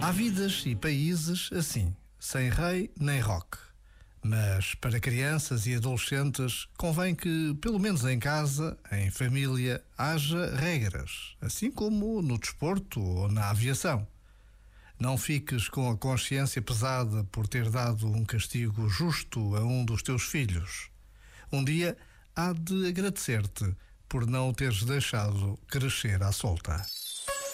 Há vidas e países assim, sem rei nem rock. Mas para crianças e adolescentes convém que, pelo menos em casa, em família, haja regras, assim como no desporto ou na aviação. Não fiques com a consciência pesada por ter dado um castigo justo a um dos teus filhos. Um dia há de agradecer-te por não o teres deixado crescer à solta.